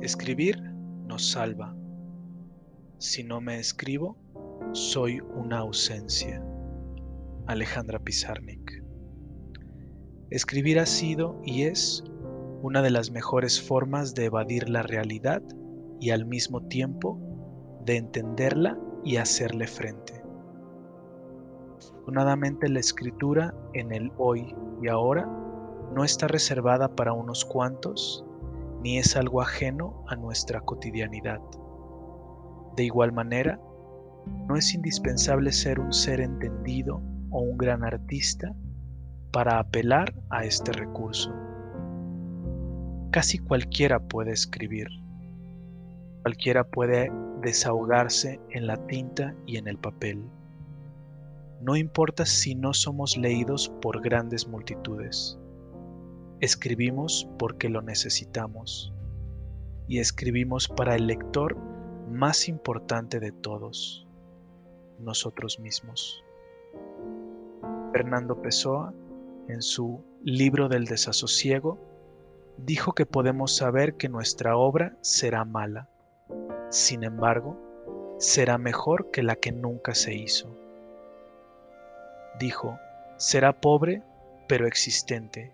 Escribir nos salva. Si no me escribo, soy una ausencia. Alejandra Pizarnik. Escribir ha sido y es una de las mejores formas de evadir la realidad y al mismo tiempo de entenderla y hacerle frente. Afortunadamente la escritura en el hoy y ahora no está reservada para unos cuantos ni es algo ajeno a nuestra cotidianidad. De igual manera, no es indispensable ser un ser entendido o un gran artista para apelar a este recurso. Casi cualquiera puede escribir. Cualquiera puede desahogarse en la tinta y en el papel. No importa si no somos leídos por grandes multitudes. Escribimos porque lo necesitamos y escribimos para el lector más importante de todos, nosotros mismos. Fernando Pessoa, en su libro del desasosiego, dijo que podemos saber que nuestra obra será mala, sin embargo, será mejor que la que nunca se hizo. Dijo, será pobre pero existente,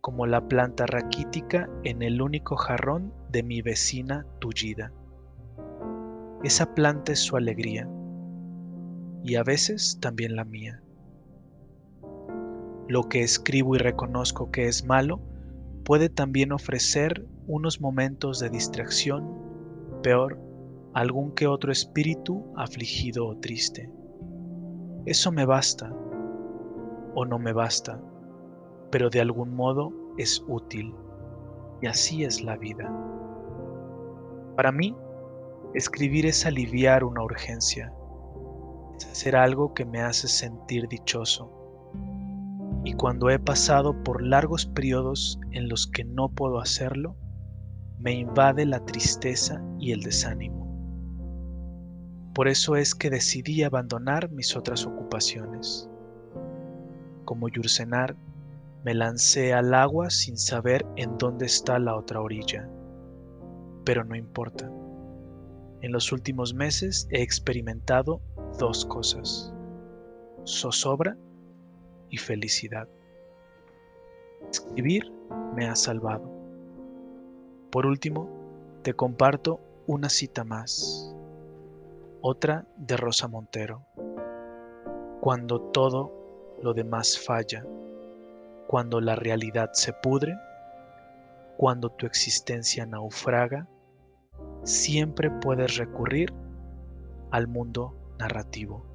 como la planta raquítica en el único jarrón de mi vecina tullida. Esa planta es su alegría y a veces también la mía. Lo que escribo y reconozco que es malo puede también ofrecer unos momentos de distracción, peor, algún que otro espíritu afligido o triste. Eso me basta o no me basta pero de algún modo es útil. Y así es la vida. Para mí, escribir es aliviar una urgencia, es hacer algo que me hace sentir dichoso. Y cuando he pasado por largos periodos en los que no puedo hacerlo, me invade la tristeza y el desánimo. Por eso es que decidí abandonar mis otras ocupaciones. Como Yursenar, me lancé al agua sin saber en dónde está la otra orilla. Pero no importa. En los últimos meses he experimentado dos cosas. Zozobra y felicidad. Escribir me ha salvado. Por último, te comparto una cita más. Otra de Rosa Montero. Cuando todo lo demás falla, cuando la realidad se pudre, cuando tu existencia naufraga, siempre puedes recurrir al mundo narrativo.